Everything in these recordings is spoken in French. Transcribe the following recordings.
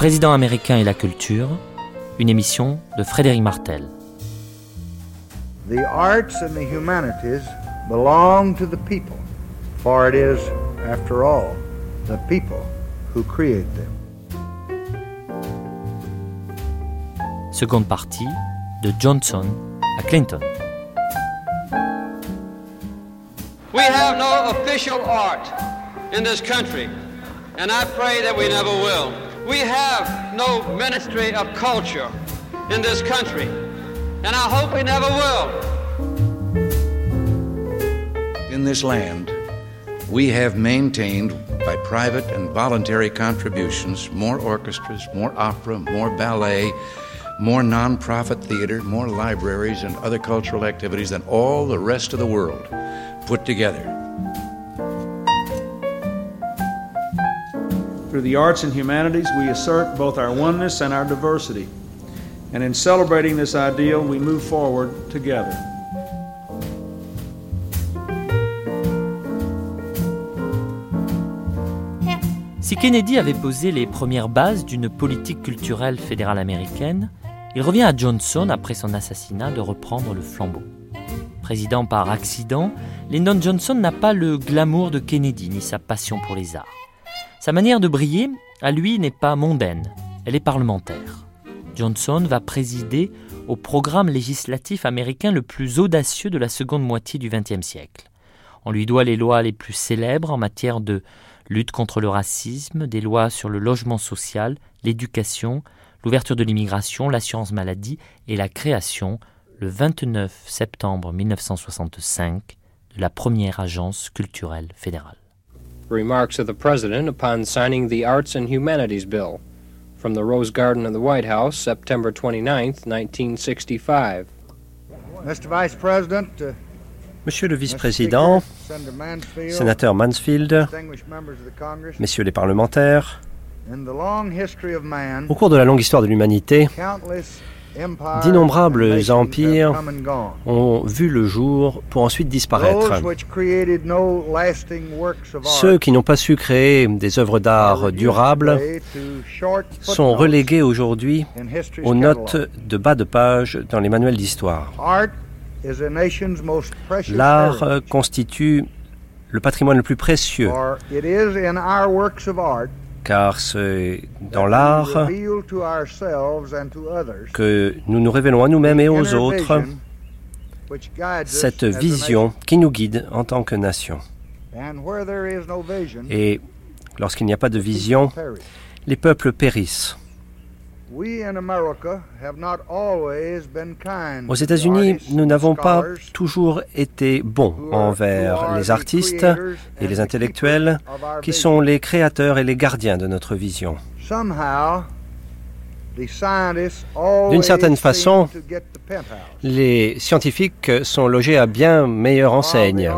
président américain et la culture, une émission de Frédéric Martel. The arts and the humanities belong to the people, for it is, after all, the people who create them. Seconde partie de Johnson à Clinton. We have no official art in this country, and I pray that we never will. We have no ministry of culture in this country, and I hope we never will. In this land, we have maintained by private and voluntary contributions more orchestras, more opera, more ballet, more nonprofit theater, more libraries, and other cultural activities than all the rest of the world put together. Through the arts and humanities, we assert both our oneness and our diversity. And in celebrating this ideal, we move forward together. Si Kennedy avait posé les premières bases d'une politique culturelle fédérale américaine, il revient à Johnson, après son assassinat, de reprendre le flambeau. Président par accident, Lyndon Johnson n'a pas le glamour de Kennedy ni sa passion pour les arts. Sa manière de briller, à lui, n'est pas mondaine, elle est parlementaire. Johnson va présider au programme législatif américain le plus audacieux de la seconde moitié du XXe siècle. On lui doit les lois les plus célèbres en matière de lutte contre le racisme, des lois sur le logement social, l'éducation, l'ouverture de l'immigration, l'assurance maladie et la création, le 29 septembre 1965, de la première agence culturelle fédérale. Remarks of the President upon signing the Arts and Humanities Bill from the Rose Garden of the White House, September 29, 1965. Mr. Vice President, uh, Monsieur le vice-président, Senator Mansfield, sénateur Mansfield, distinguished members of the Congress, messieurs les parlementaires, in the long history of man, au cours de la longue histoire de l'humanité, d'innombrables empires ont vu le jour pour ensuite disparaître. Ceux qui n'ont pas su créer des œuvres d'art durables sont relégués aujourd'hui aux notes de bas de page dans les manuels d'histoire. L'art constitue le patrimoine le plus précieux, car c'est dans l'art que nous nous révélons à nous-mêmes et aux autres cette vision qui nous guide en tant que nation. Et lorsqu'il n'y a pas de vision, les peuples périssent. Aux États-Unis, nous n'avons pas toujours été bons envers les artistes et les intellectuels qui sont les créateurs et les gardiens de notre vision. D'une certaine façon, Les scientifiques sont logés à bien meilleure enseigne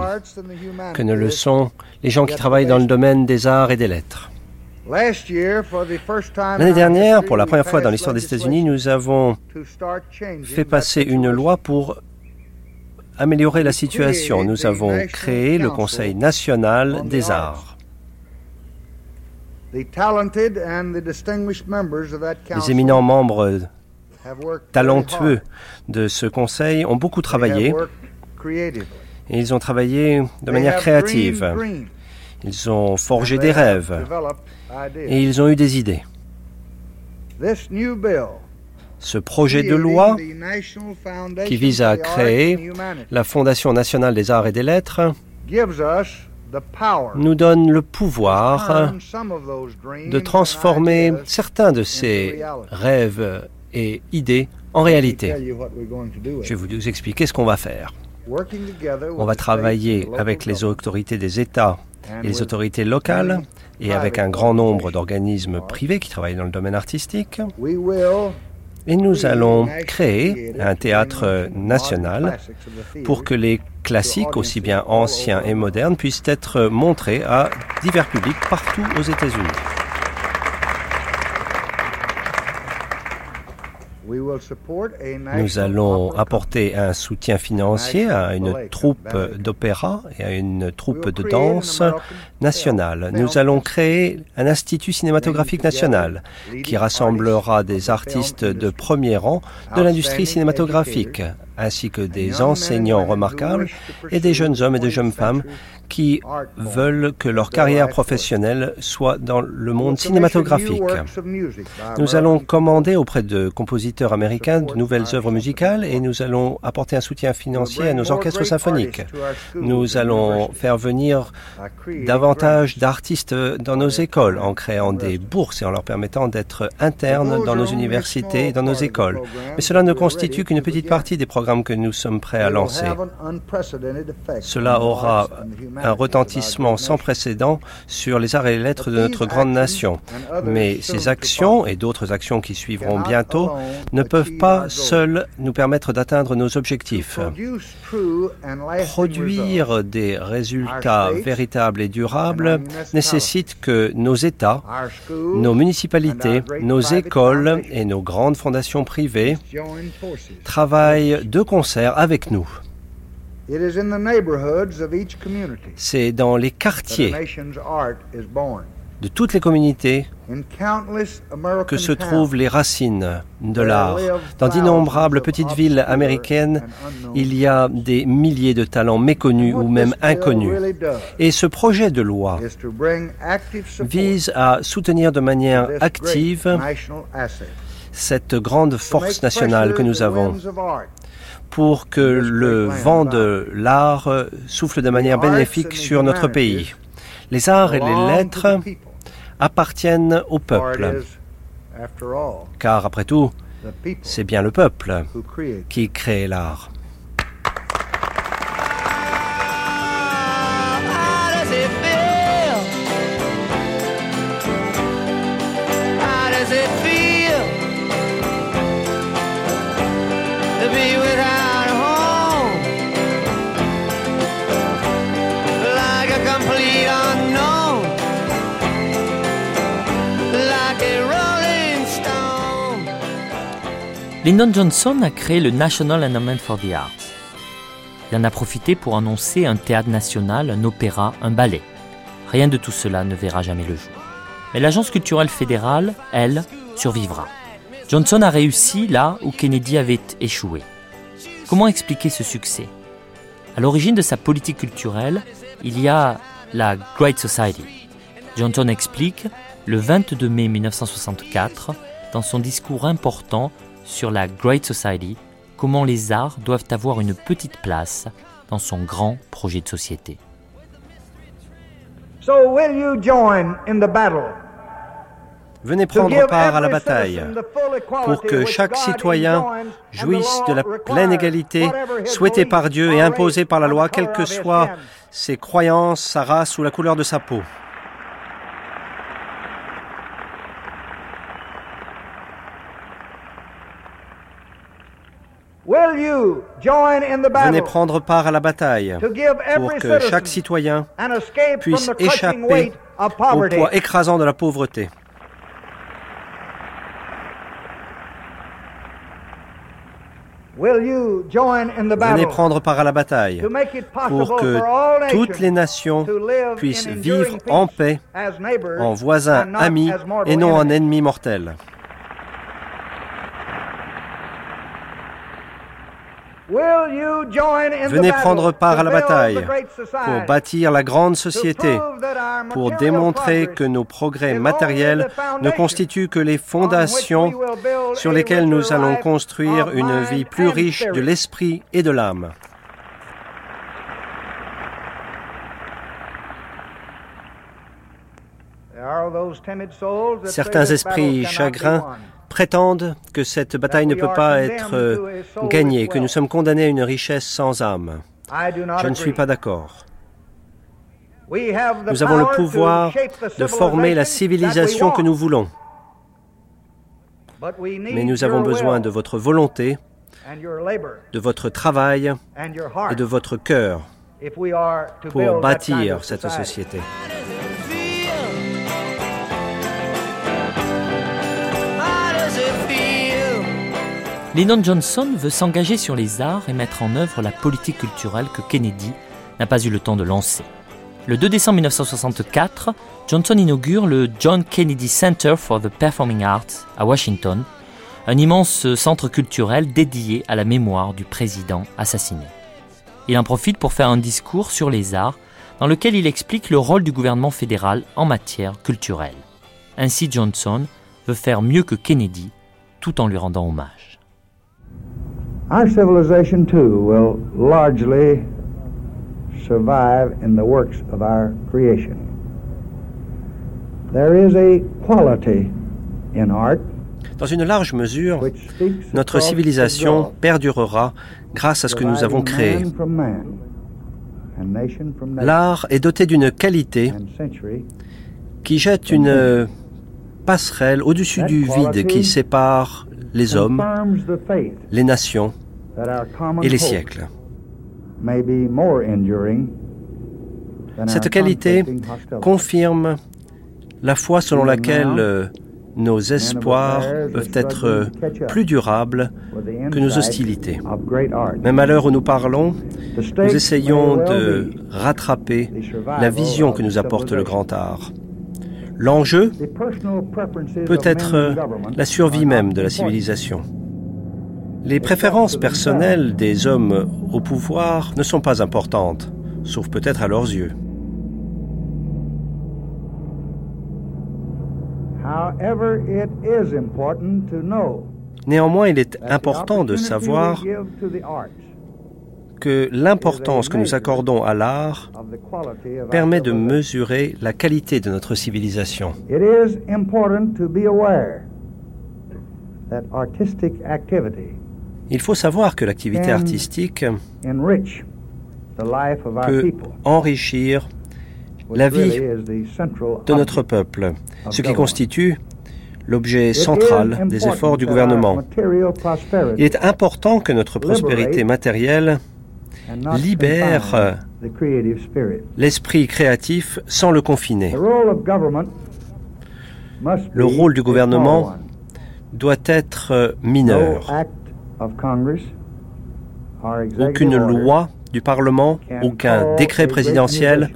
que ne le sont les gens qui travaillent dans le domaine des arts et des lettres. L'année dernière, pour la première fois dans l'histoire des États-Unis, nous avons fait passer une loi pour améliorer la situation. Nous avons créé le Conseil national des arts. Les éminents membres talentueux de ce conseil ont beaucoup travaillé et ils ont travaillé de manière créative. Ils ont forgé des rêves et ils ont eu des idées. Ce projet de loi qui vise à créer la Fondation nationale des arts et des lettres nous donne le pouvoir de transformer certains de ces rêves et idées en réalité. Je vais vous expliquer ce qu'on va faire. On va travailler avec les autorités des États les autorités locales et avec un grand nombre d'organismes privés qui travaillent dans le domaine artistique. Et nous allons créer un théâtre national pour que les classiques, aussi bien anciens et modernes, puissent être montrés à divers publics partout aux États-Unis. Nous allons apporter un soutien financier à une troupe d'opéra et à une troupe de danse nationale. Nous allons créer un institut cinématographique national qui rassemblera des artistes de premier rang de l'industrie cinématographique ainsi que des enseignants remarquables et des jeunes hommes et des jeunes femmes qui veulent que leur carrière professionnelle soit dans le monde cinématographique. Nous allons commander auprès de compositeurs américains de nouvelles œuvres musicales et nous allons apporter un soutien financier à nos orchestres symphoniques. Nous allons faire venir davantage d'artistes dans nos écoles en créant des bourses et en leur permettant d'être internes dans nos universités et dans nos écoles. Mais cela ne constitue qu'une petite partie des programmes que nous sommes prêts à lancer. Cela aura un retentissement sans précédent sur les arts et les lettres de notre grande nation. Mais ces actions et d'autres actions qui suivront bientôt ne peuvent pas seules nous permettre d'atteindre nos objectifs. Produire des résultats véritables et durables nécessite que nos États, nos municipalités, nos écoles et nos grandes fondations privées travaillent de concert avec nous. C'est dans les quartiers de toutes les communautés que se trouvent les racines de l'art. Dans d'innombrables petites villes américaines, il y a des milliers de talents méconnus ou même inconnus. Et ce projet de loi vise à soutenir de manière active cette grande force nationale que nous avons pour que le vent de l'art souffle de manière bénéfique sur notre pays. Les arts et les lettres appartiennent au peuple, car après tout, c'est bien le peuple qui crée l'art. Lyndon Johnson a créé le National Endowment for the Arts. Il en a profité pour annoncer un théâtre national, un opéra, un ballet. Rien de tout cela ne verra jamais le jour. Mais l'agence culturelle fédérale, elle, survivra. Johnson a réussi là où Kennedy avait échoué. Comment expliquer ce succès? À l'origine de sa politique culturelle, il y a la Great Society. Johnson explique, le 22 mai 1964, dans son discours important sur la Great Society, comment les arts doivent avoir une petite place dans son grand projet de société. Venez prendre part à la bataille pour que chaque citoyen jouisse de la pleine égalité souhaitée par Dieu et imposée par la loi, quelles que soient ses croyances, sa race ou la couleur de sa peau. Venez prendre part à la bataille pour que chaque citoyen puisse échapper au poids écrasant de la pauvreté. Venez prendre part à la bataille pour que toutes les nations puissent vivre en paix, en voisins amis et non en ennemis mortels. Venez prendre part à la bataille pour bâtir la grande société, pour démontrer que nos progrès matériels ne constituent que les fondations sur lesquelles nous allons construire une vie plus riche de l'esprit et de l'âme. Certains esprits chagrins prétendent que cette bataille ne peut pas être euh, gagnée, que nous sommes condamnés à une richesse sans âme. Je ne suis pas d'accord. Nous avons le pouvoir de former la civilisation que nous voulons. Mais nous avons besoin de votre volonté, de votre travail et de votre cœur pour bâtir cette société. Lyndon Johnson veut s'engager sur les arts et mettre en œuvre la politique culturelle que Kennedy n'a pas eu le temps de lancer. Le 2 décembre 1964, Johnson inaugure le John Kennedy Center for the Performing Arts à Washington, un immense centre culturel dédié à la mémoire du président assassiné. Il en profite pour faire un discours sur les arts dans lequel il explique le rôle du gouvernement fédéral en matière culturelle. Ainsi Johnson veut faire mieux que Kennedy tout en lui rendant hommage. Our civilization too will largely survive in the works of our creation. There is a quality in art Dans une large mesure, notre civilisation perdurera grâce à ce que nous avons créé. L'art est doté d'une qualité qui jette une passerelle au-dessus du vide qui sépare les hommes, les nations et les siècles. Cette qualité confirme la foi selon laquelle euh, nos espoirs peuvent être plus durables que nos hostilités. Même à l'heure où nous parlons, nous essayons de rattraper la vision que nous apporte le grand art. L'enjeu peut être la survie même de la civilisation. Les préférences personnelles des hommes au pouvoir ne sont pas importantes, sauf peut-être à leurs yeux. Néanmoins, il est important de savoir que l'importance que nous accordons à l'art permet de mesurer la qualité de notre civilisation. Il faut savoir que l'activité artistique peut enrichir la vie de notre peuple, ce qui constitue l'objet central des efforts du gouvernement. Il est important que notre prospérité matérielle libère l'esprit créatif sans le confiner. Le rôle du gouvernement doit être mineur. Aucune loi du Parlement, aucun décret présidentiel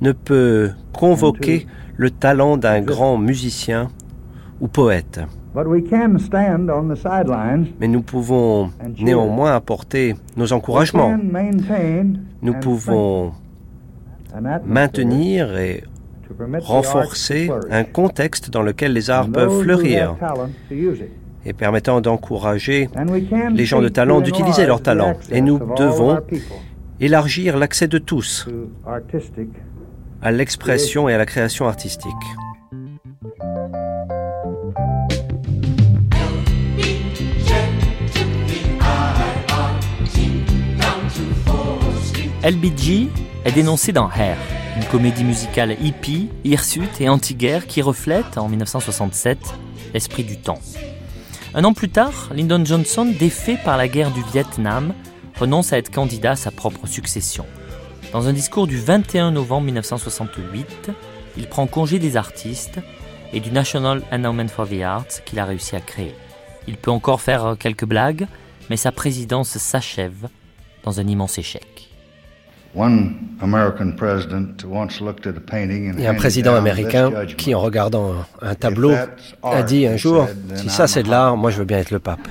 ne peut convoquer le talent d'un grand musicien ou poète. Mais nous pouvons néanmoins apporter nos encouragements. Nous pouvons maintenir et renforcer un contexte dans lequel les arts peuvent fleurir et permettant d'encourager les gens de talent d'utiliser leur talent. Et nous devons élargir l'accès de tous à l'expression et à la création artistique. LBG est dénoncé dans Hair, une comédie musicale hippie, hirsute et anti-guerre qui reflète, en 1967, l'esprit du temps. Un an plus tard, Lyndon Johnson, défait par la guerre du Vietnam, renonce à être candidat à sa propre succession. Dans un discours du 21 novembre 1968, il prend congé des artistes et du National Endowment for the Arts qu'il a réussi à créer. Il peut encore faire quelques blagues, mais sa présidence s'achève dans un immense échec. Il y a un président américain qui, en regardant un tableau, a dit un jour, si ça c'est de l'art, moi je veux bien être le pape.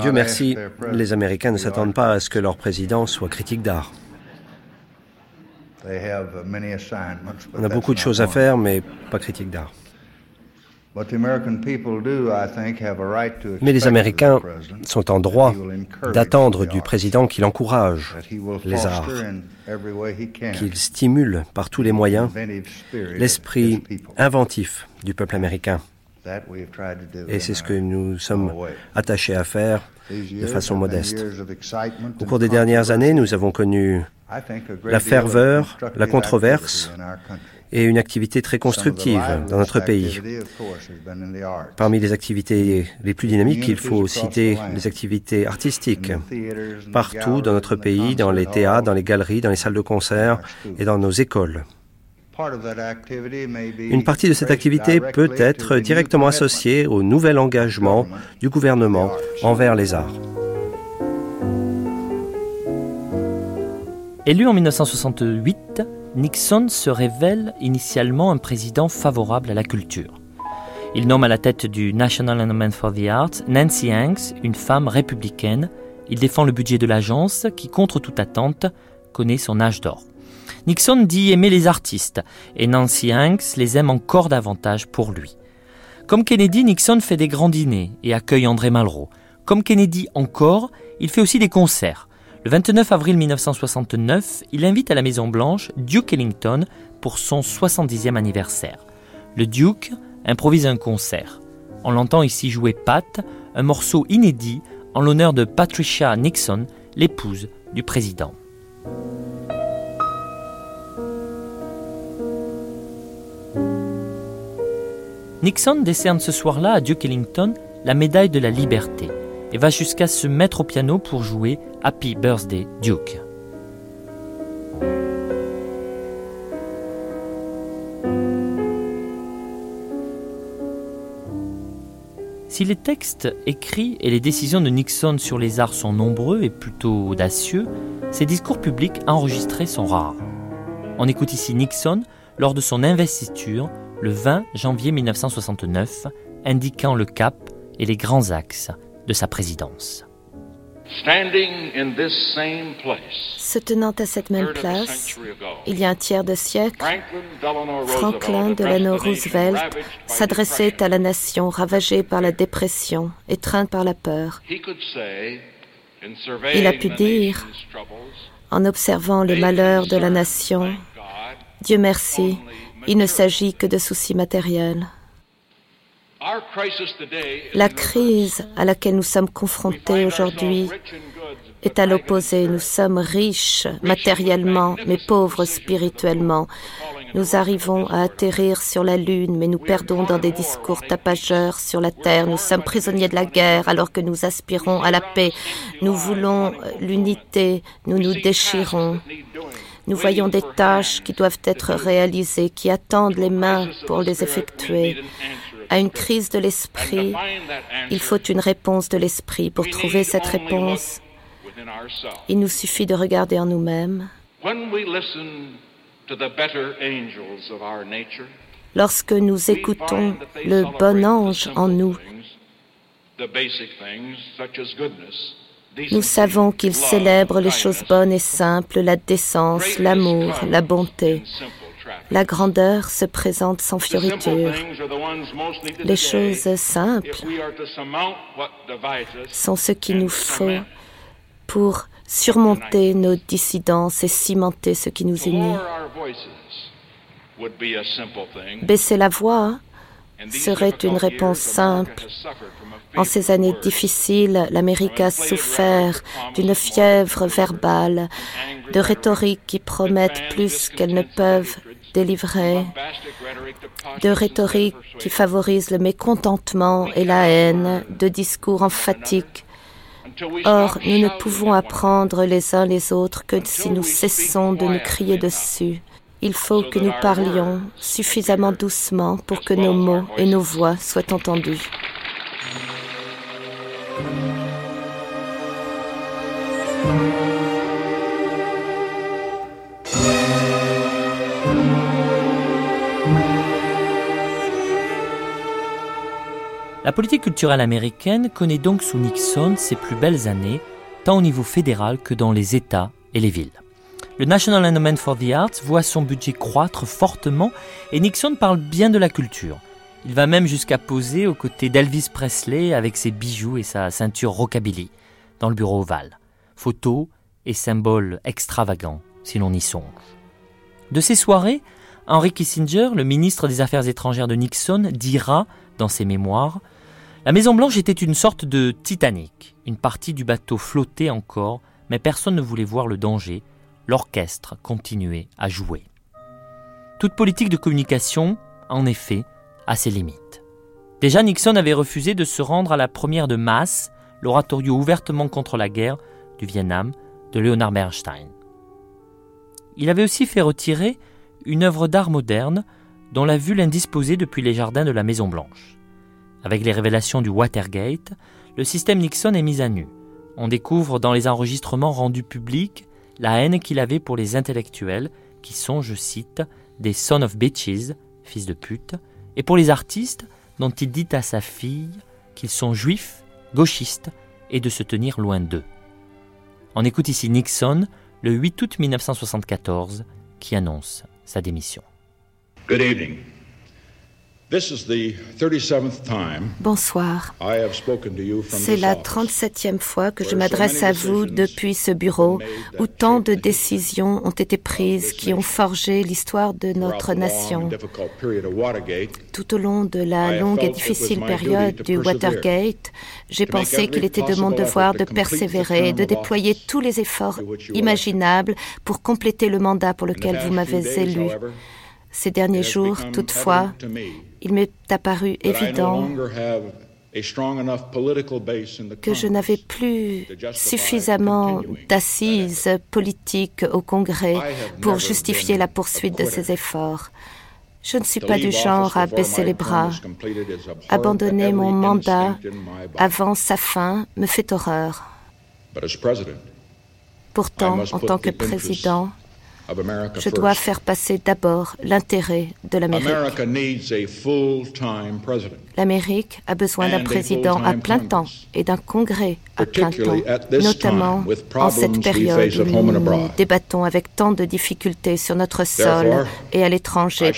Dieu merci, les Américains ne s'attendent pas à ce que leur président soit critique d'art. On a beaucoup de choses à faire, mais pas critique d'art. Mais les Américains sont en droit d'attendre du président qu'il encourage les arts, qu'il stimule par tous les moyens l'esprit inventif du peuple américain. Et c'est ce que nous sommes attachés à faire de façon modeste. Au cours des dernières années, nous avons connu la ferveur, la controverse et une activité très constructive dans notre pays. Parmi les activités les plus dynamiques, il faut citer les activités artistiques. Partout dans notre pays, dans les théâtres, dans les galeries, dans les salles de concert et dans nos écoles. Une partie de cette activité peut être directement associée au nouvel engagement du gouvernement envers les arts. Élu en 1968, Nixon se révèle initialement un président favorable à la culture. Il nomme à la tête du National Endowment for the Arts Nancy Hanks, une femme républicaine. Il défend le budget de l'agence qui, contre toute attente, connaît son âge d'or. Nixon dit aimer les artistes et Nancy Hanks les aime encore davantage pour lui. Comme Kennedy, Nixon fait des grands dîners et accueille André Malraux. Comme Kennedy encore, il fait aussi des concerts. Le 29 avril 1969, il invite à la Maison Blanche Duke Ellington pour son 70e anniversaire. Le Duke improvise un concert. On l'entend ici jouer Pat, un morceau inédit en l'honneur de Patricia Nixon, l'épouse du président. Nixon décerne ce soir-là à Duke Ellington la médaille de la liberté et va jusqu'à se mettre au piano pour jouer Happy Birthday Duke. Si les textes écrits et les décisions de Nixon sur les arts sont nombreux et plutôt audacieux, ses discours publics enregistrés sont rares. On écoute ici Nixon lors de son investiture le 20 janvier 1969, indiquant le cap et les grands axes de sa présidence. Se tenant à cette même place, il y a un tiers de siècle, Franklin Delano Roosevelt s'adressait à la nation ravagée par la dépression, étreinte par la peur. Il a pu dire, en observant les malheurs de la nation, Dieu merci, il ne s'agit que de soucis matériels. La crise à laquelle nous sommes confrontés aujourd'hui est à l'opposé. Nous sommes riches matériellement, mais pauvres spirituellement. Nous arrivons à atterrir sur la Lune, mais nous perdons dans des discours tapageurs sur la Terre. Nous sommes prisonniers de la guerre alors que nous aspirons à la paix. Nous voulons l'unité, nous nous déchirons. Nous voyons des tâches qui doivent être réalisées, qui attendent les mains pour les effectuer à une crise de l'esprit, il faut une réponse de l'esprit. Pour trouver cette réponse, il nous suffit de regarder en nous-mêmes. Lorsque nous écoutons le bon ange en nous, nous savons qu'il célèbre les choses bonnes et simples, la décence, l'amour, la bonté. La grandeur se présente sans fioriture. Les choses simples sont ce qu'il nous faut pour surmonter nos dissidences et cimenter ce qui nous unit. Baisser la voix serait une réponse simple. En ces années difficiles, l'Amérique a souffert d'une fièvre verbale, de rhétoriques qui promettent plus qu'elles ne peuvent délivrer, de rhétorique qui favorise le mécontentement et la haine, de discours emphatiques. Or, nous ne pouvons apprendre les uns les autres que si nous cessons de nous crier dessus. Il faut que nous parlions suffisamment doucement pour que nos mots et nos voix soient entendus. La politique culturelle américaine connaît donc sous Nixon ses plus belles années, tant au niveau fédéral que dans les États et les villes. Le National Endowment for the Arts voit son budget croître fortement et Nixon parle bien de la culture. Il va même jusqu'à poser aux côtés d'Elvis Presley avec ses bijoux et sa ceinture rockabilly dans le bureau ovale. Photos et symboles extravagants si l'on y songe. De ces soirées, Henry Kissinger, le ministre des Affaires étrangères de Nixon, dira dans ses mémoires la Maison Blanche était une sorte de Titanic. Une partie du bateau flottait encore, mais personne ne voulait voir le danger. L'orchestre continuait à jouer. Toute politique de communication, en effet, a ses limites. Déjà, Nixon avait refusé de se rendre à la première de masse, l'oratorio ouvertement contre la guerre du Vietnam de Leonard Bernstein. Il avait aussi fait retirer une œuvre d'art moderne dont la vue l'indisposait depuis les jardins de la Maison Blanche. Avec les révélations du Watergate, le système Nixon est mis à nu. On découvre dans les enregistrements rendus publics la haine qu'il avait pour les intellectuels, qui sont, je cite, des son of bitches, fils de pute, et pour les artistes, dont il dit à sa fille qu'ils sont juifs, gauchistes, et de se tenir loin d'eux. On écoute ici Nixon le 8 août 1974 qui annonce sa démission. Good evening. Bonsoir. C'est la 37e fois que je m'adresse à vous depuis ce bureau où tant de décisions ont été prises qui ont forgé l'histoire de notre nation. Tout au long de la longue et difficile période du Watergate, j'ai pensé qu'il était de mon devoir de persévérer et de déployer tous les efforts imaginables pour compléter le mandat pour lequel vous m'avez élu. Ces derniers jours, toutefois, il m'est apparu évident que je n'avais plus suffisamment d'assises politiques au Congrès pour justifier la poursuite de ces efforts. Je ne suis pas du genre à baisser les bras. Abandonner mon mandat avant sa fin me fait horreur. Pourtant, en tant que président, je dois faire passer d'abord l'intérêt de l'Amérique. L'Amérique a besoin d'un président à plein temps et d'un congrès à plein temps, notamment en cette période où nous débattons avec tant de difficultés sur notre sol et à l'étranger.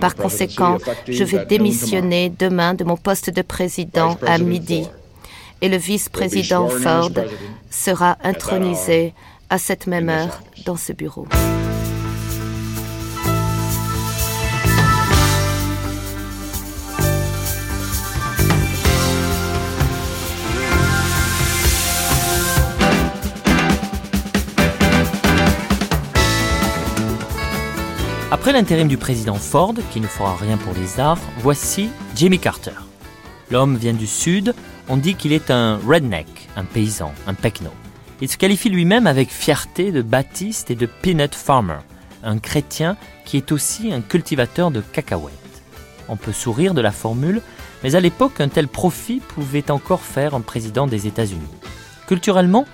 Par conséquent, je vais démissionner demain de mon poste de président à midi. Et le vice-président Ford sera intronisé à cette même heure dans ce bureau. Après l'intérim du président Ford, qui ne fera rien pour les arts, voici Jimmy Carter. L'homme vient du Sud, on dit qu'il est un redneck, un paysan, un pecno. Il se qualifie lui-même avec fierté de baptiste et de peanut farmer, un chrétien qui est aussi un cultivateur de cacahuètes. On peut sourire de la formule, mais à l'époque, un tel profit pouvait encore faire un président des États-Unis. Culturellement,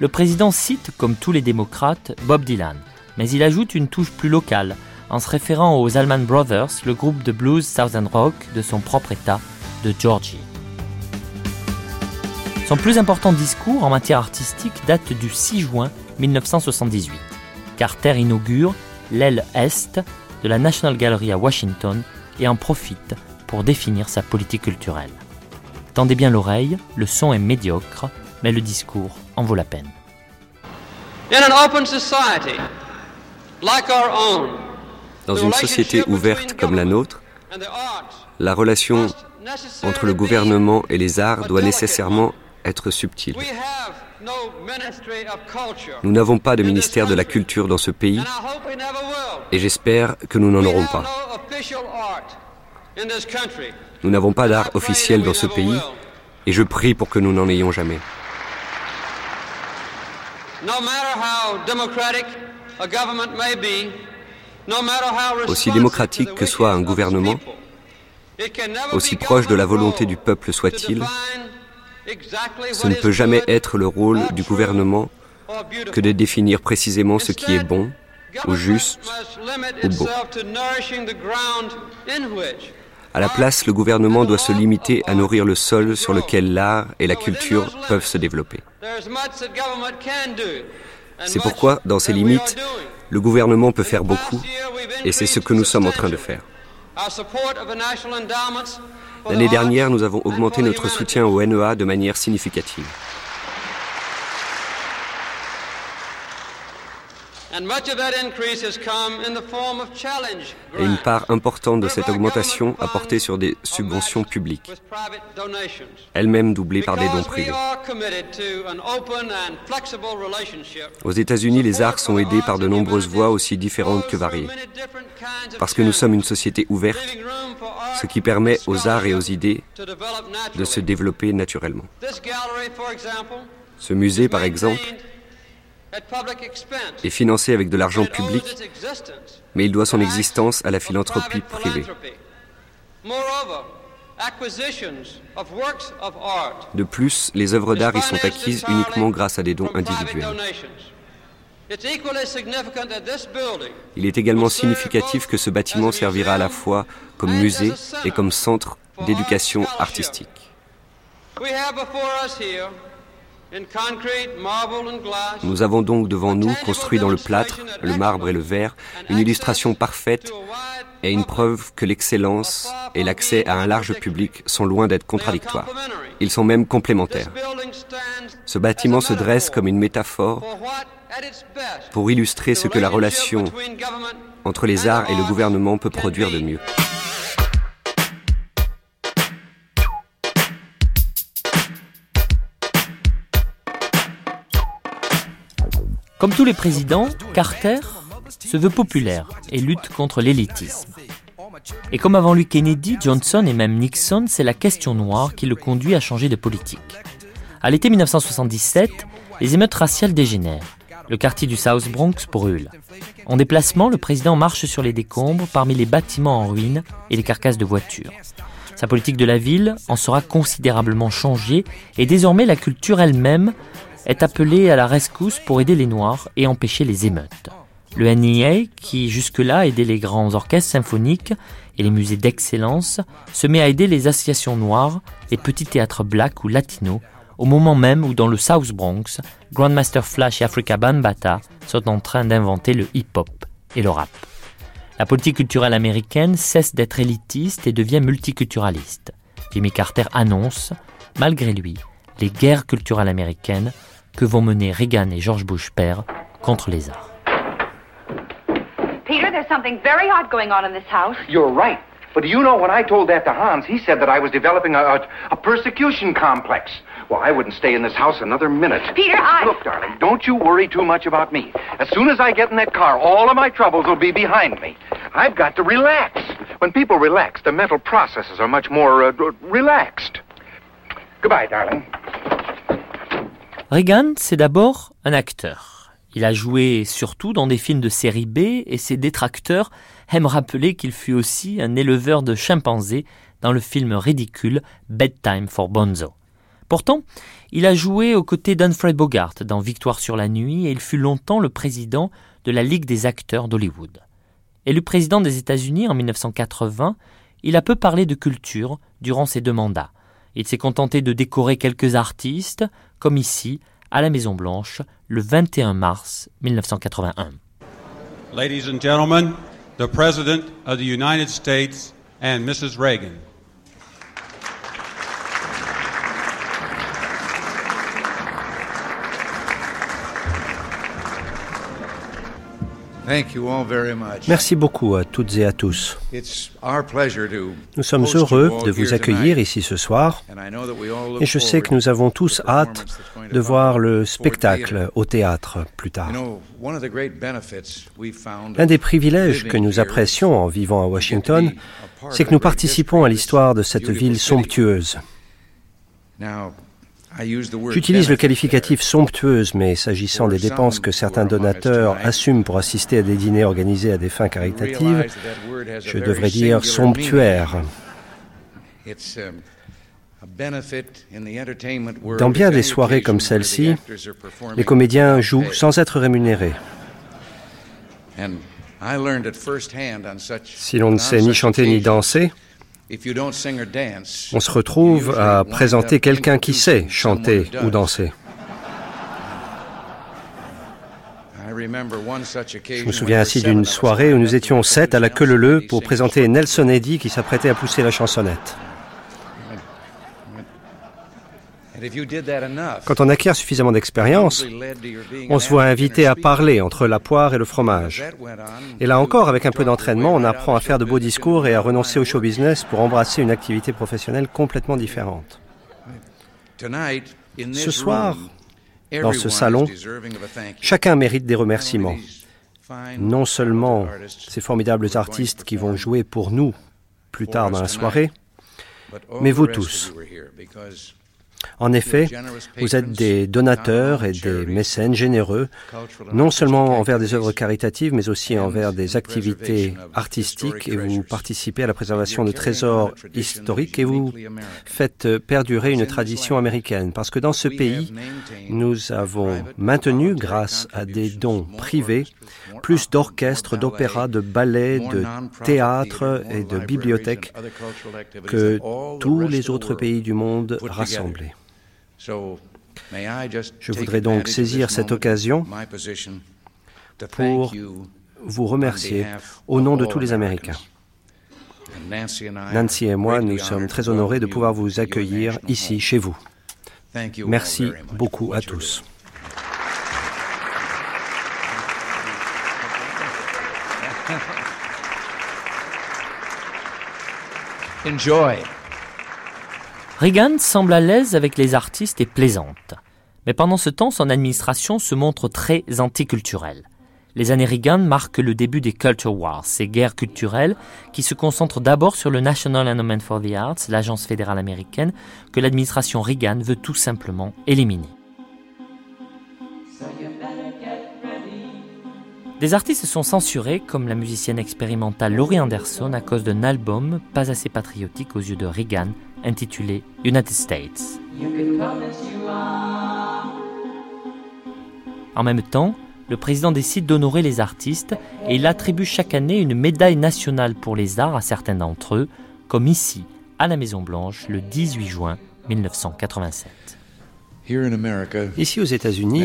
le président cite, comme tous les démocrates, Bob Dylan, mais il ajoute une touche plus locale, en se référant aux Allman Brothers, le groupe de blues Southern Rock de son propre État, de Georgie. Son plus important discours en matière artistique date du 6 juin 1978. Carter inaugure l'aile Est de la National Gallery à Washington et en profite pour définir sa politique culturelle. Tendez bien l'oreille, le son est médiocre, mais le discours en vaut la peine. Dans une société ouverte comme la nôtre, la relation entre le gouvernement et les arts doit nécessairement être subtil. Nous n'avons pas de ministère de la culture dans ce pays et j'espère que nous n'en aurons pas. Nous n'avons pas d'art officiel dans ce pays et je prie pour que nous n'en ayons jamais. Aussi démocratique que soit un gouvernement, aussi proche de la volonté du peuple soit-il, ce ne peut jamais être le rôle du gouvernement que de définir précisément ce qui est bon, ou juste, ou beau. À la place, le gouvernement doit se limiter à nourrir le sol sur lequel l'art et la culture peuvent se développer. C'est pourquoi, dans ces limites, le gouvernement peut faire beaucoup, et c'est ce que nous sommes en train de faire. L'année dernière, nous avons augmenté notre soutien au NEA de manière significative. Et une part importante de cette augmentation a porté sur des subventions publiques, elles-mêmes doublées par des dons privés. Aux États-Unis, les arts sont aidés par de nombreuses voies aussi différentes que variées. Parce que nous sommes une société ouverte, ce qui permet aux arts et aux idées de se développer naturellement. Ce musée, par exemple, est financé avec de l'argent public, mais il doit son existence à la philanthropie privée. De plus, les œuvres d'art y sont acquises uniquement grâce à des dons individuels. Il est également significatif que ce bâtiment servira à la fois comme musée et comme centre d'éducation artistique. Nous avons donc devant nous, construit dans le plâtre, le marbre et le verre, une illustration parfaite et une preuve que l'excellence et l'accès à un large public sont loin d'être contradictoires. Ils sont même complémentaires. Ce bâtiment se dresse comme une métaphore pour illustrer ce que la relation entre les arts et le gouvernement peut produire de mieux. Comme tous les présidents, Carter se veut populaire et lutte contre l'élitisme. Et comme avant lui Kennedy, Johnson et même Nixon, c'est la question noire qui le conduit à changer de politique. À l'été 1977, les émeutes raciales dégénèrent. Le quartier du South Bronx brûle. En déplacement, le président marche sur les décombres parmi les bâtiments en ruine et les carcasses de voitures. Sa politique de la ville en sera considérablement changée et désormais la culture elle-même est appelé à la rescousse pour aider les Noirs et empêcher les émeutes. Le NEA, qui jusque-là aidait les grands orchestres symphoniques et les musées d'excellence, se met à aider les associations noires, les petits théâtres blacks ou latinos, au moment même où dans le South Bronx, Grandmaster Flash et Africa Bambata sont en train d'inventer le hip-hop et le rap. La politique culturelle américaine cesse d'être élitiste et devient multiculturaliste. Jimmy Carter annonce, malgré lui, les guerres culturelles américaines que vont mener Reagan et George Bush père contre les arts. Peter, there's something very odd going on in this house. You're right. But do you know when I told that to Hans, he said that I was developing a, a, a persecution complex. Well, I wouldn't stay in this house another minute. Peter, I... Look, darling, don't you worry too much about me. As soon as I get in that car, all of my troubles will be behind me. I've got to relax. When people relax, the mental processes are much more uh, relaxed. Goodbye, darling. Reagan, c'est d'abord un acteur. Il a joué surtout dans des films de série B et ses détracteurs aiment rappeler qu'il fut aussi un éleveur de chimpanzés dans le film ridicule Bedtime for Bonzo. Pourtant, il a joué aux côtés d'Humphrey Bogart dans Victoire sur la nuit et il fut longtemps le président de la Ligue des acteurs d'Hollywood. Élu président des États-Unis en 1980, il a peu parlé de culture durant ses deux mandats. Il s'est contenté de décorer quelques artistes, comme ici, à la Maison Blanche, le 21 mars 1981. Ladies and gentlemen, the President of the United States and Mrs. Reagan. Merci beaucoup à toutes et à tous. Nous sommes heureux de vous accueillir ici ce soir et je sais que nous avons tous hâte de voir le spectacle au théâtre plus tard. L'un des privilèges que nous apprécions en vivant à Washington, c'est que nous participons à l'histoire de cette ville somptueuse. J'utilise le qualificatif somptueuse, mais s'agissant des dépenses que certains donateurs assument pour assister à des dîners organisés à des fins caritatives, je devrais dire somptuaire. Dans bien des soirées comme celle-ci, les comédiens jouent sans être rémunérés. Si l'on ne sait ni chanter ni danser, on se retrouve à présenter quelqu'un qui sait chanter ou danser. Je me souviens ainsi d'une soirée où nous étions sept à la queue leu pour présenter Nelson Eddy qui s'apprêtait à pousser la chansonnette. Quand on acquiert suffisamment d'expérience, on se voit invité à parler entre la poire et le fromage. Et là encore, avec un peu d'entraînement, on apprend à faire de beaux discours et à renoncer au show business pour embrasser une activité professionnelle complètement différente. Ce soir, dans ce salon, chacun mérite des remerciements. Non seulement ces formidables artistes qui vont jouer pour nous plus tard dans la soirée, mais vous tous. En effet, vous êtes des donateurs et des mécènes généreux, non seulement envers des œuvres caritatives, mais aussi envers des activités artistiques, et vous participez à la préservation de trésors historiques et vous faites perdurer une tradition américaine. Parce que dans ce pays, nous avons maintenu, grâce à des dons privés, plus d'orchestres, d'opéras, de ballets, de théâtres et de bibliothèques que tous les autres pays du monde rassemblés. Je voudrais donc saisir cette occasion pour vous remercier au nom de tous les Américains. Nancy et moi, nous sommes très honorés de pouvoir vous accueillir ici, chez vous. Merci beaucoup à tous. Enjoy. Reagan semble à l'aise avec les artistes et plaisante. Mais pendant ce temps, son administration se montre très anticulturelle. Les années Reagan marquent le début des Culture Wars, ces guerres culturelles qui se concentrent d'abord sur le National Endowment for the Arts, l'agence fédérale américaine, que l'administration Reagan veut tout simplement éliminer. Des artistes sont censurés, comme la musicienne expérimentale Laurie Anderson, à cause d'un album pas assez patriotique aux yeux de Reagan, intitulé United States. En même temps, le président décide d'honorer les artistes et il attribue chaque année une médaille nationale pour les arts à certains d'entre eux, comme ici, à la Maison-Blanche, le 18 juin 1987. Ici aux États-Unis,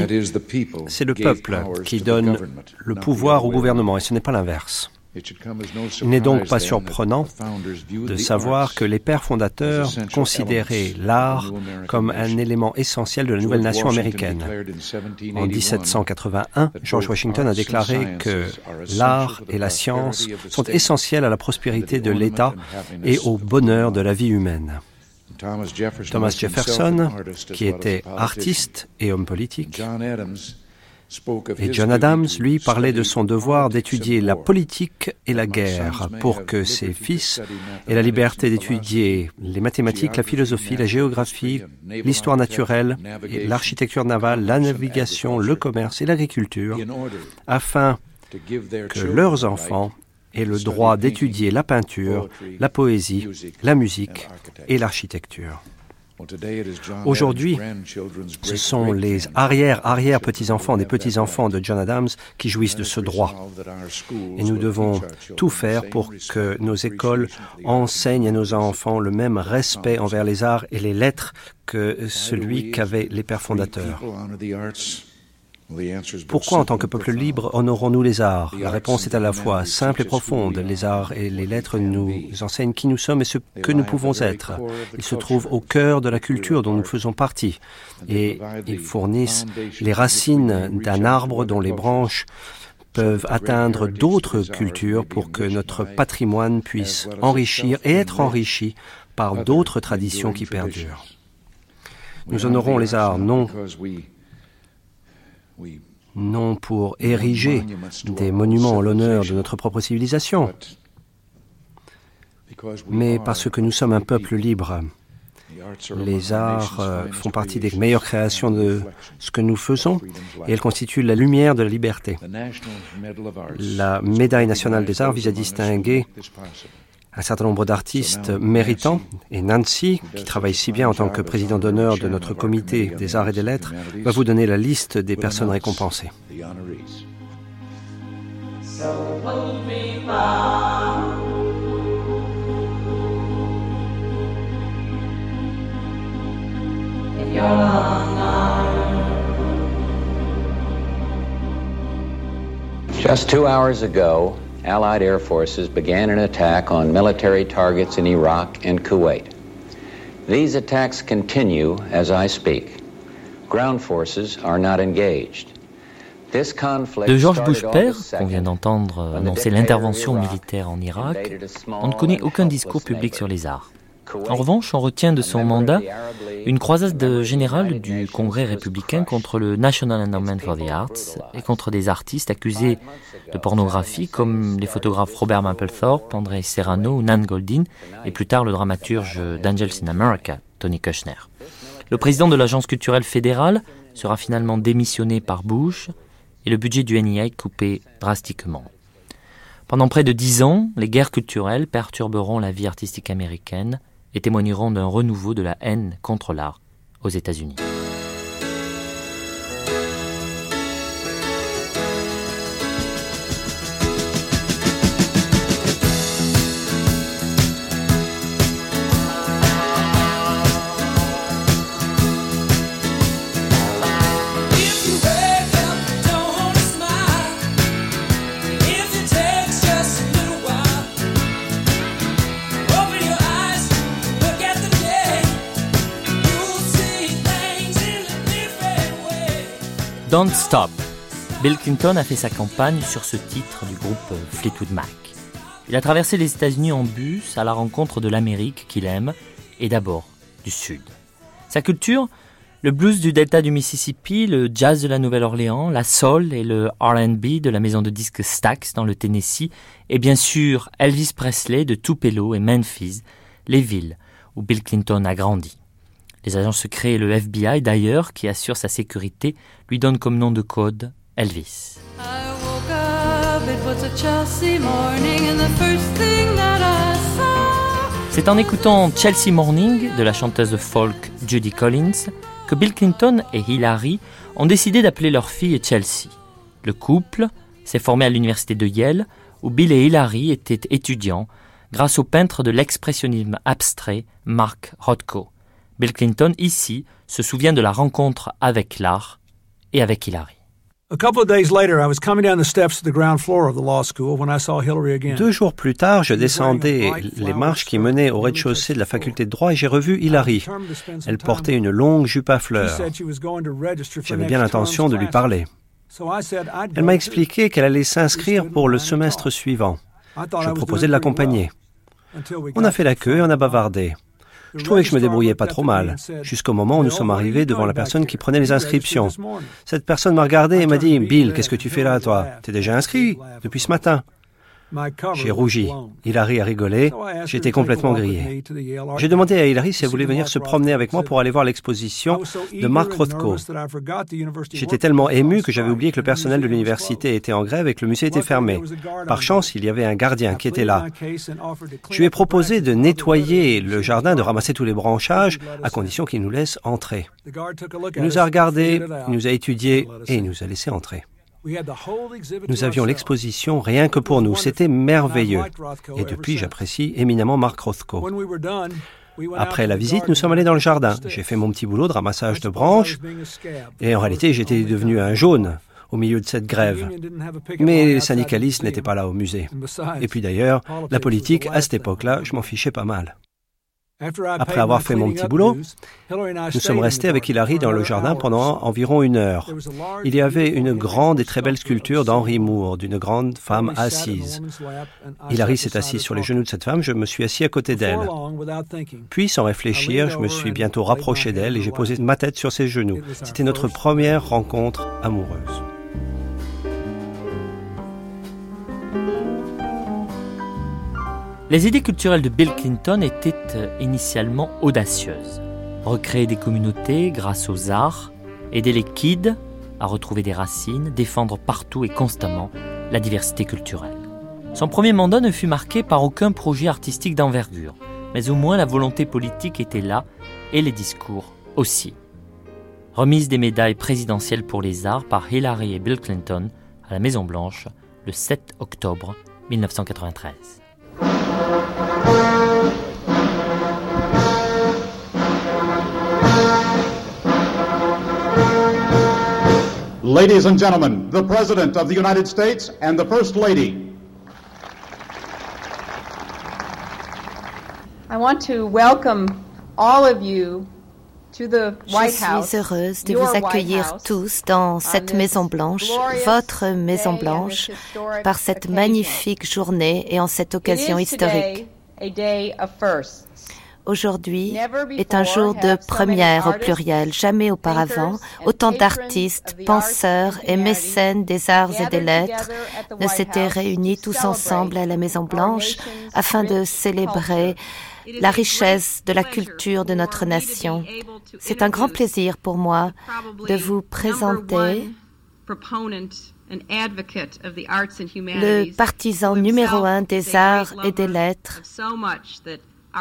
c'est le peuple qui donne le pouvoir au gouvernement et ce n'est pas l'inverse. Il n'est donc pas surprenant de savoir que les pères fondateurs considéraient l'art comme un élément essentiel de la nouvelle nation américaine. En 1781, George Washington a déclaré que l'art et la science sont essentiels à la prospérité de l'État et au bonheur de la vie humaine. Thomas Jefferson, qui était artiste et homme politique, et John Adams, lui, parlait de son devoir d'étudier la politique et la guerre pour que ses fils aient la liberté d'étudier les mathématiques, la philosophie, la géographie, l'histoire naturelle, l'architecture navale, la navigation, le commerce et l'agriculture, afin que leurs enfants aient le droit d'étudier la peinture, la poésie, la musique et l'architecture. Aujourd'hui, ce sont les arrière-arrière-petits-enfants des petits-enfants de John Adams qui jouissent de ce droit. Et nous devons tout faire pour que nos écoles enseignent à nos enfants le même respect envers les arts et les lettres que celui qu'avaient les pères fondateurs. Pourquoi, en tant que peuple libre, honorons-nous les arts? La réponse est à la fois simple et profonde. Les arts et les lettres nous enseignent qui nous sommes et ce que nous pouvons être. Ils se trouvent au cœur de la culture dont nous faisons partie. Et ils fournissent les racines d'un arbre dont les branches peuvent atteindre d'autres cultures pour que notre patrimoine puisse enrichir et être enrichi par d'autres traditions qui perdurent. Nous honorons les arts non non pour ériger des monuments en l'honneur de notre propre civilisation, mais parce que nous sommes un peuple libre. Les arts euh, font partie des meilleures créations de ce que nous faisons et elles constituent la lumière de la liberté. La médaille nationale des arts vise à distinguer un certain nombre d'artistes méritants, et Nancy, qui travaille si bien en tant que président d'honneur de notre comité des arts et des lettres, va vous donner la liste des personnes récompensées. Just two hours ago, Allied air forces began an attack on military targets in Iraq and Kuwait. These attacks continue as I speak. Ground forces are not engaged. De George Bush père, qu'on vient d'entendre annoncer l'intervention militaire en Irak, on ne connaît aucun discours public sur les arts. En revanche, on retient de son mandat une croisade générale du Congrès républicain contre le National Endowment for the Arts et contre des artistes accusés de pornographie comme les photographes Robert Mapplethorpe, André Serrano ou Nan Goldin et plus tard le dramaturge d'Angels in America, Tony Kushner. Le président de l'Agence culturelle fédérale sera finalement démissionné par Bush et le budget du NIA coupé drastiquement. Pendant près de dix ans, les guerres culturelles perturberont la vie artistique américaine et témoigneront d'un renouveau de la haine contre l'art aux États-Unis. Don't Stop. Bill Clinton a fait sa campagne sur ce titre du groupe Fleetwood Mac. Il a traversé les États-Unis en bus à la rencontre de l'Amérique qu'il aime et d'abord du Sud. Sa culture, le blues du delta du Mississippi, le jazz de la Nouvelle-Orléans, la soul et le R&B de la maison de disques Stax dans le Tennessee et bien sûr Elvis Presley de Tupelo et Memphis, les villes où Bill Clinton a grandi. Les agents secrets et le FBI d'ailleurs, qui assure sa sécurité, lui donnent comme nom de code Elvis. C'est en écoutant Chelsea Morning de la chanteuse folk Judy Collins que Bill Clinton et Hillary ont décidé d'appeler leur fille Chelsea. Le couple s'est formé à l'université de Yale où Bill et Hillary étaient étudiants grâce au peintre de l'expressionnisme abstrait Mark Rothko. Bill Clinton, ici, se souvient de la rencontre avec l'art et avec Hillary. Deux jours plus tard, je descendais les marches qui menaient au rez-de-chaussée de la faculté de droit et j'ai revu Hillary. Elle portait une longue jupe à fleurs. J'avais bien l'intention de lui parler. Elle m'a expliqué qu'elle allait s'inscrire pour le semestre suivant. Je proposais de l'accompagner. On a fait la queue et on a bavardé. Je trouvais que je me débrouillais pas trop mal, jusqu'au moment où nous sommes arrivés devant la personne qui prenait les inscriptions. Cette personne m'a regardé et m'a dit, Bill, qu'est-ce que tu fais là, toi? T'es déjà inscrit depuis ce matin. J'ai rougi. Hilary a rigolé. J'étais complètement grillé. J'ai demandé à Hilary si elle voulait venir se promener avec moi pour aller voir l'exposition de Mark Rothko. J'étais tellement ému que j'avais oublié que le personnel de l'université était en grève et que le musée était fermé. Par chance, il y avait un gardien qui était là. Je lui ai proposé de nettoyer le jardin, de ramasser tous les branchages, à condition qu'il nous laisse entrer. Il nous a regardés, il nous a étudiés et il nous a laissé entrer. Nous avions l'exposition rien que pour nous. C'était merveilleux. Et depuis, j'apprécie éminemment Mark Rothko. Après la visite, nous sommes allés dans le jardin. J'ai fait mon petit boulot de ramassage de branches. Et en réalité, j'étais devenu un jaune au milieu de cette grève. Mais les syndicalistes n'étaient pas là au musée. Et puis d'ailleurs, la politique, à cette époque-là, je m'en fichais pas mal. Après avoir fait mon petit boulot, nous sommes restés avec Hilary dans le jardin pendant environ une heure. Il y avait une grande et très belle sculpture d'Henry Moore, d'une grande femme assise. Hilary s'est assise sur les genoux de cette femme, je me suis assis à côté d'elle. Puis, sans réfléchir, je me suis bientôt rapproché d'elle et j'ai posé ma tête sur ses genoux. C'était notre première rencontre amoureuse. Les idées culturelles de Bill Clinton étaient euh, initialement audacieuses. Recréer des communautés grâce aux arts, aider les kids à retrouver des racines, défendre partout et constamment la diversité culturelle. Son premier mandat ne fut marqué par aucun projet artistique d'envergure, mais au moins la volonté politique était là et les discours aussi. Remise des médailles présidentielles pour les arts par Hillary et Bill Clinton à la Maison Blanche le 7 octobre 1993. Ladies and gentlemen, the President of the United States and the First Lady. I want to welcome all of you Je suis heureuse de vous accueillir tous dans cette Maison Blanche, votre Maison Blanche, par cette magnifique journée et en cette occasion historique. Aujourd'hui est un jour de première au pluriel. Jamais auparavant, autant d'artistes, penseurs et mécènes des arts et des lettres ne s'étaient réunis tous ensemble à la Maison Blanche afin de célébrer la richesse de la culture de notre nation. C'est un grand plaisir pour moi de vous présenter le partisan numéro un des arts et des lettres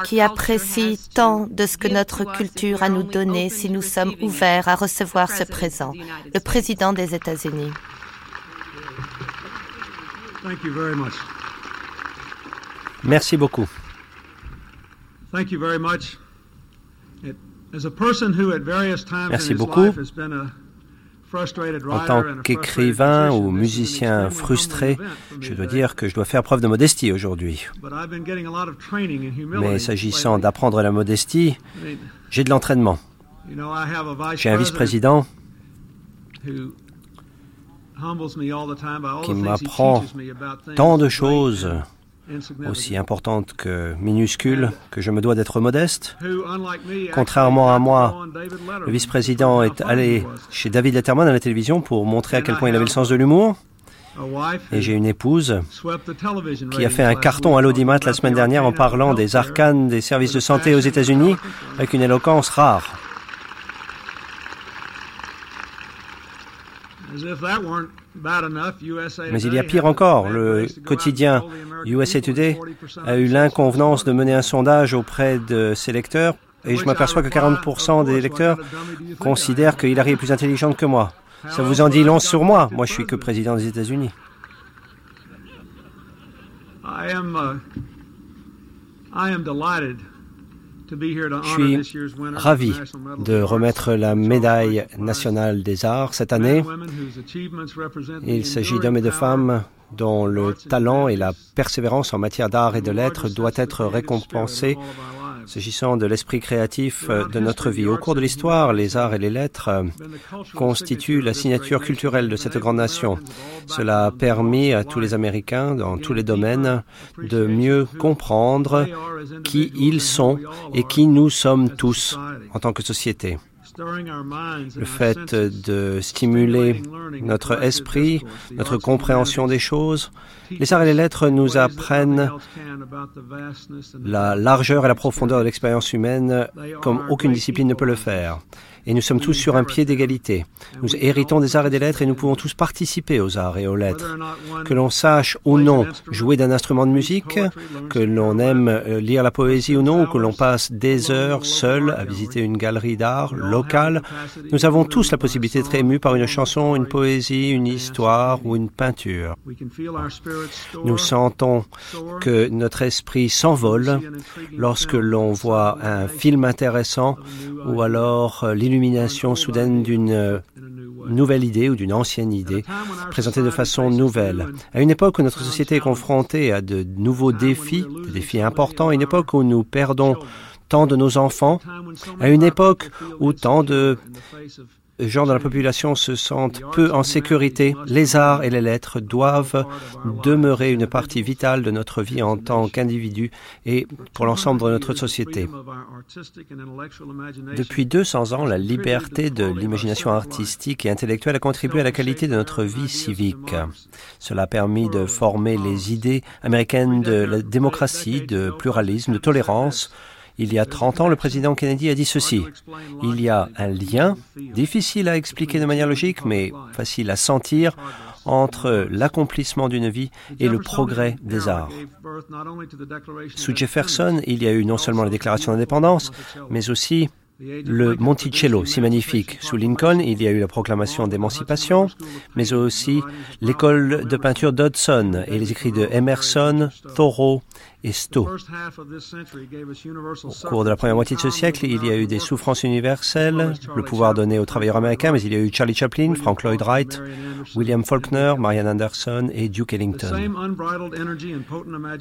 qui apprécie tant de ce que notre culture a nous donné si nous sommes ouverts à recevoir ce présent, le président des États-Unis. Merci beaucoup. Merci beaucoup. En tant qu'écrivain ou musicien frustré, je dois dire que je dois faire preuve de modestie aujourd'hui. Mais s'agissant d'apprendre la modestie, j'ai de l'entraînement. J'ai un vice-président qui m'apprend tant de choses aussi importante que minuscule, que je me dois d'être modeste. Contrairement à moi, le vice-président est allé chez David Letterman à la télévision pour montrer à quel point il avait le sens de l'humour. Et j'ai une épouse qui a fait un carton à l'audimat la semaine dernière en parlant des arcanes des services de santé aux États-Unis avec une éloquence rare. Mais il y a pire encore. Le quotidien USA Today a eu l'inconvenance de mener un sondage auprès de ses lecteurs et je m'aperçois que 40% des lecteurs considèrent que Hillary est plus intelligente que moi. Ça vous en dit long sur moi. Moi, je suis que président des États-Unis. Je suis ravi de remettre la médaille nationale des arts cette année. Il s'agit d'hommes et de femmes dont le talent et la persévérance en matière d'art et de lettres doivent être récompensés S'agissant de l'esprit créatif euh, de notre vie, au cours de l'histoire, les arts et les lettres euh, constituent la signature culturelle de cette grande nation. Cela a permis à tous les Américains, dans tous les domaines, de mieux comprendre qui ils sont et qui nous sommes tous en tant que société le fait de stimuler notre esprit, notre compréhension des choses. Les arts et les lettres nous apprennent la largeur et la profondeur de l'expérience humaine comme aucune discipline ne peut le faire et nous sommes tous sur un pied d'égalité. Nous héritons des arts et des lettres et nous pouvons tous participer aux arts et aux lettres. Que l'on sache ou non jouer d'un instrument de musique, que l'on aime euh, lire la poésie ou non, ou que l'on passe des heures seul à visiter une galerie d'art locale, nous avons tous la possibilité d'être émus par une chanson, une poésie, une histoire ou une peinture. Nous sentons que notre esprit s'envole lorsque l'on voit un film intéressant ou alors euh, l'illumination soudaine d'une euh, nouvelle idée ou d'une ancienne idée présentée de façon nouvelle. À une époque où notre société est confrontée à de nouveaux défis, des défis importants, à une époque où nous perdons tant de nos enfants, à une époque où tant de gens de la population se sentent peu en sécurité, les arts et les lettres doivent demeurer une partie vitale de notre vie en tant qu'individu et pour l'ensemble de notre société. Depuis 200 ans, la liberté de l'imagination artistique et intellectuelle a contribué à la qualité de notre vie civique. Cela a permis de former les idées américaines de la démocratie, de pluralisme, de tolérance, il y a 30 ans, le président Kennedy a dit ceci. Il y a un lien, difficile à expliquer de manière logique, mais facile à sentir, entre l'accomplissement d'une vie et le progrès des arts. Sous Jefferson, il y a eu non seulement la déclaration d'indépendance, mais aussi le Monticello, si magnifique. Sous Lincoln, il y a eu la proclamation d'émancipation, mais aussi l'école de peinture d'Hudson et les écrits de Emerson, Thoreau et Stowe. Au cours de la première moitié de ce siècle, il y a eu des souffrances universelles, le pouvoir donné aux travailleurs américains, mais il y a eu Charlie Chaplin, Frank Lloyd Wright, William Faulkner, Marian Anderson et Duke Ellington.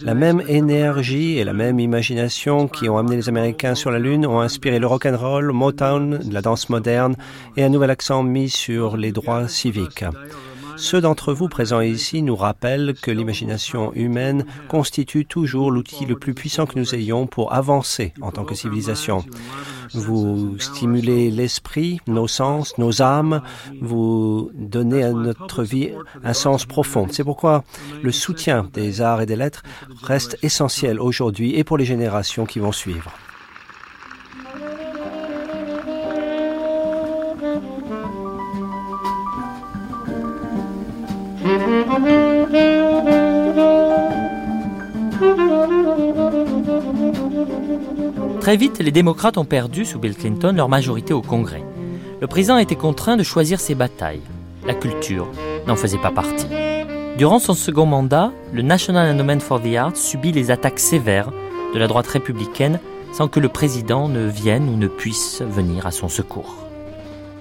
La même énergie et la même imagination qui ont amené les Américains sur la Lune ont inspiré le rock and roll, Motown, la danse moderne et un nouvel accent mis sur les droits civiques. Ceux d'entre vous présents ici nous rappellent que l'imagination humaine constitue toujours l'outil le plus puissant que nous ayons pour avancer en tant que civilisation. Vous stimulez l'esprit, nos sens, nos âmes, vous donnez à notre vie un sens profond. C'est pourquoi le soutien des arts et des lettres reste essentiel aujourd'hui et pour les générations qui vont suivre. Très vite, les démocrates ont perdu, sous Bill Clinton, leur majorité au Congrès. Le président été contraint de choisir ses batailles. La culture n'en faisait pas partie. Durant son second mandat, le National Endowment for the Arts subit les attaques sévères de la droite républicaine sans que le président ne vienne ou ne puisse venir à son secours.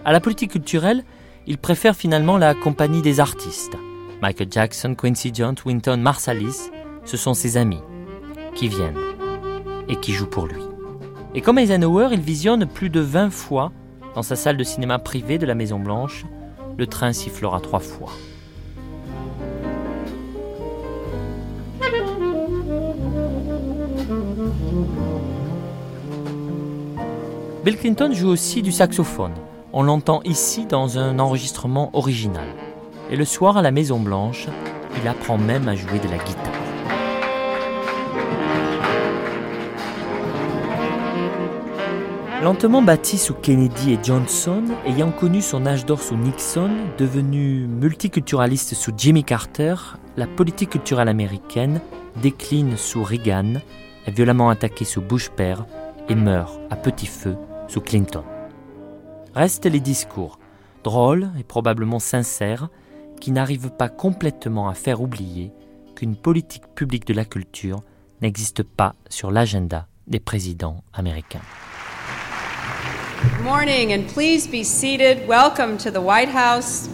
À la politique culturelle, il préfère finalement la compagnie des artistes. Michael Jackson, Quincy Jones, Winton Marsalis, ce sont ses amis qui viennent et qui jouent pour lui. Et comme Eisenhower, il visionne plus de 20 fois dans sa salle de cinéma privée de la Maison Blanche, le train sifflera trois fois. Bill Clinton joue aussi du saxophone. On l'entend ici dans un enregistrement original. Et le soir à la Maison Blanche, il apprend même à jouer de la guitare. Lentement bâti sous Kennedy et Johnson, ayant connu son âge d'or sous Nixon, devenu multiculturaliste sous Jimmy Carter, la politique culturelle américaine décline sous Reagan, est violemment attaquée sous Bush père et meurt à petit feu sous Clinton. Restent les discours, drôles et probablement sincères, qui n'arrivent pas complètement à faire oublier qu'une politique publique de la culture n'existe pas sur l'agenda des présidents américains. Good morning and please be seated. Welcome to the White House.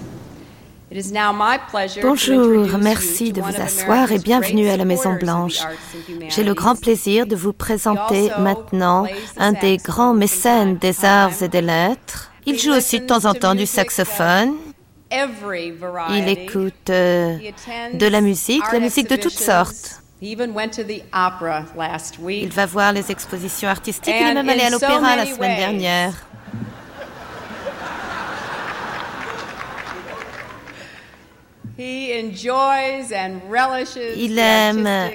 It is now my pleasure Bonjour, merci de vous asseoir et bienvenue à la Maison Blanche. J'ai le grand plaisir de vous présenter maintenant un des grands mécènes des arts et des lettres. Il joue aussi de temps en temps du saxophone. Il écoute euh, de la musique, la musique de toutes sortes. Il va voir les expositions artistiques. Il est même allé à l'opéra la semaine dernière. Il aime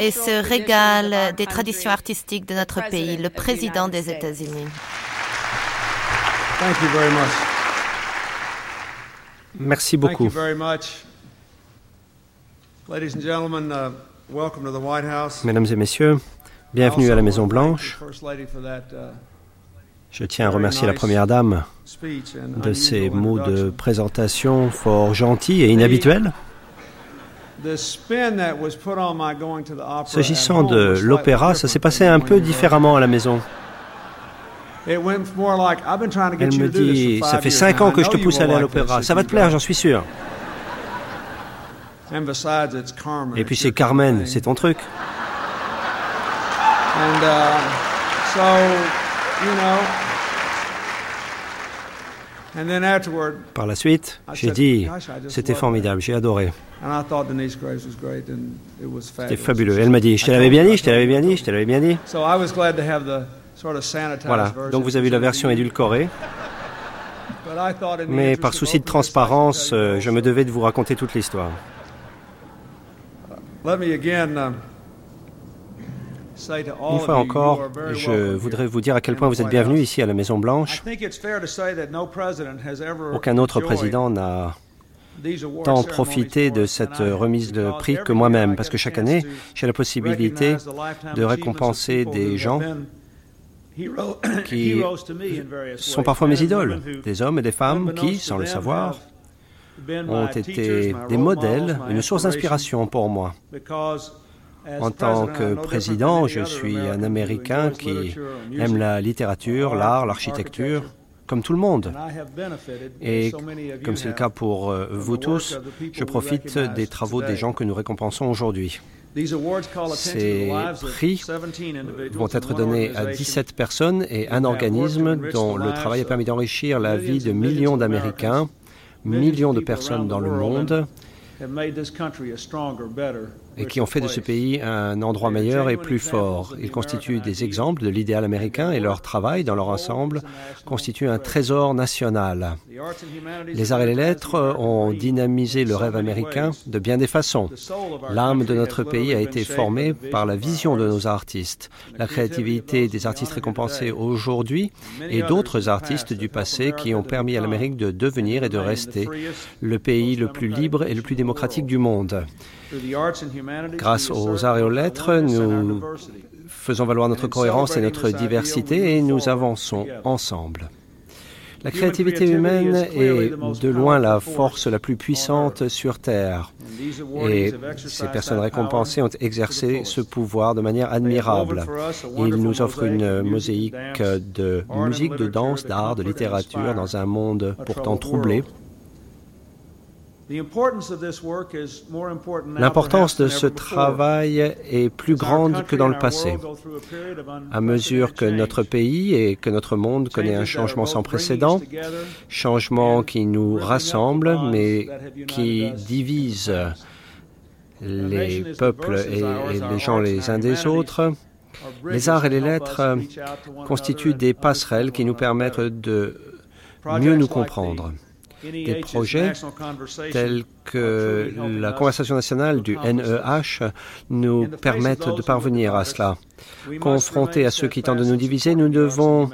et se régale des traditions artistiques de notre pays, le président des États-Unis. Merci beaucoup. Mesdames et messieurs, bienvenue à la Maison Blanche. Je tiens à remercier la Première Dame de ses mots de présentation fort gentils et inhabituels. S'agissant de l'opéra, ça s'est passé un peu différemment à la maison. Elle me dit, ça fait cinq ans que je te pousse à aller à l'opéra. Ça va te plaire, j'en suis sûr. Et puis c'est Carmen, c'est ton truc. Par la suite, j'ai dit, c'était formidable, j'ai adoré. C'était fabuleux. Elle m'a dit, je te l'avais bien dit, je te l'avais bien dit, je te l'avais bien dit. Voilà, donc vous avez la version édulcorée. Mais par souci de transparence, euh, je me devais de vous raconter toute l'histoire. Une fois encore, je voudrais vous dire à quel point vous êtes bienvenus ici à la Maison Blanche. Aucun autre président n'a tant profité de cette remise de prix que moi-même, parce que chaque année, j'ai la possibilité de récompenser des gens qui sont parfois mes idoles, des hommes et des femmes qui, sans le savoir, ont été des modèles, une source d'inspiration pour moi. En tant que président, je suis un Américain qui aime la littérature, l'art, l'architecture, comme tout le monde. Et comme c'est le cas pour euh, vous tous, je profite des travaux des gens que nous récompensons aujourd'hui. Ces prix vont être donnés à 17 personnes et un organisme dont le travail a permis d'enrichir la vie de millions d'Américains millions de personnes dans le monde et qui ont fait de ce pays un endroit meilleur et plus fort. Ils constituent des exemples de l'idéal américain et leur travail dans leur ensemble constitue un trésor national. Les arts et les lettres ont dynamisé le rêve américain de bien des façons. L'âme de notre pays a été formée par la vision de nos artistes, la créativité des artistes récompensés aujourd'hui et d'autres artistes du passé qui ont permis à l'Amérique de devenir et de rester le pays le plus libre et le plus démocratique du monde. Grâce aux arts et aux lettres, nous faisons valoir notre cohérence et notre diversité et nous avançons ensemble. La créativité humaine est de loin la force la plus puissante sur Terre. Et ces personnes récompensées ont exercé ce pouvoir de manière admirable. Ils nous offrent une mosaïque de musique, de danse, d'art, de littérature dans un monde pourtant troublé. L'importance de ce travail est plus grande que dans le passé. À mesure que notre pays et que notre monde connaît un changement sans précédent, changement qui nous rassemble mais qui divise les peuples et, les gens les uns des autres, les arts et les lettres constituent des passerelles qui nous permettent de mieux nous comprendre des projets tels que la conversation nationale du NEH nous permettent de parvenir à cela. Confrontés à ceux qui tentent de nous diviser, nous devons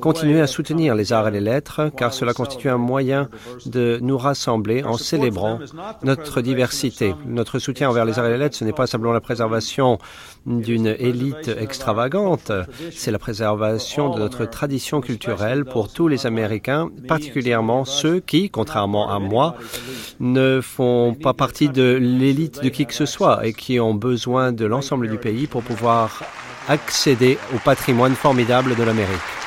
continuer à soutenir les arts et les lettres, car cela constitue un moyen de nous rassembler en célébrant notre diversité. Notre soutien envers les arts et les lettres, ce n'est pas simplement la préservation d'une élite extravagante, c'est la préservation de notre tradition culturelle pour tous les Américains, particulièrement ceux qui, contrairement à moi, ne font pas partie de l'élite de qui que ce soit et qui ont besoin de l'ensemble du pays pour pouvoir accéder au patrimoine formidable de l'Amérique.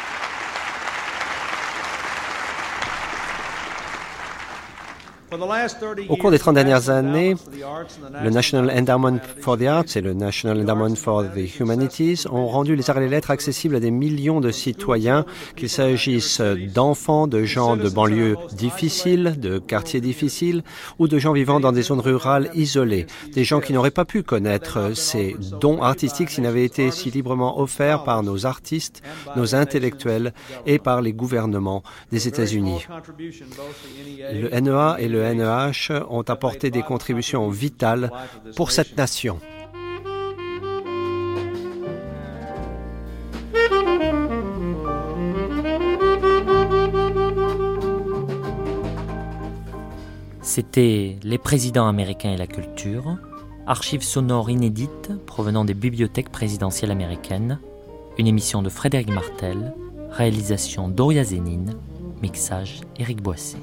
Au cours des 30 dernières années, le National Endowment for the Arts et le National Endowment for the Humanities ont rendu les arts et les lettres accessibles à des millions de citoyens, qu'il s'agisse d'enfants, de gens de banlieues difficiles, de quartiers difficiles ou de gens vivant dans des zones rurales isolées, des gens qui n'auraient pas pu connaître ces dons artistiques s'ils n'avaient été si librement offerts par nos artistes, nos intellectuels et par les gouvernements des États-Unis. Le NEA et le NEH ont apporté des contributions vitales pour cette nation. C'était Les présidents américains et la culture, archives sonores inédites provenant des bibliothèques présidentielles américaines, une émission de Frédéric Martel, réalisation Doria Zénine, mixage Éric Boissé.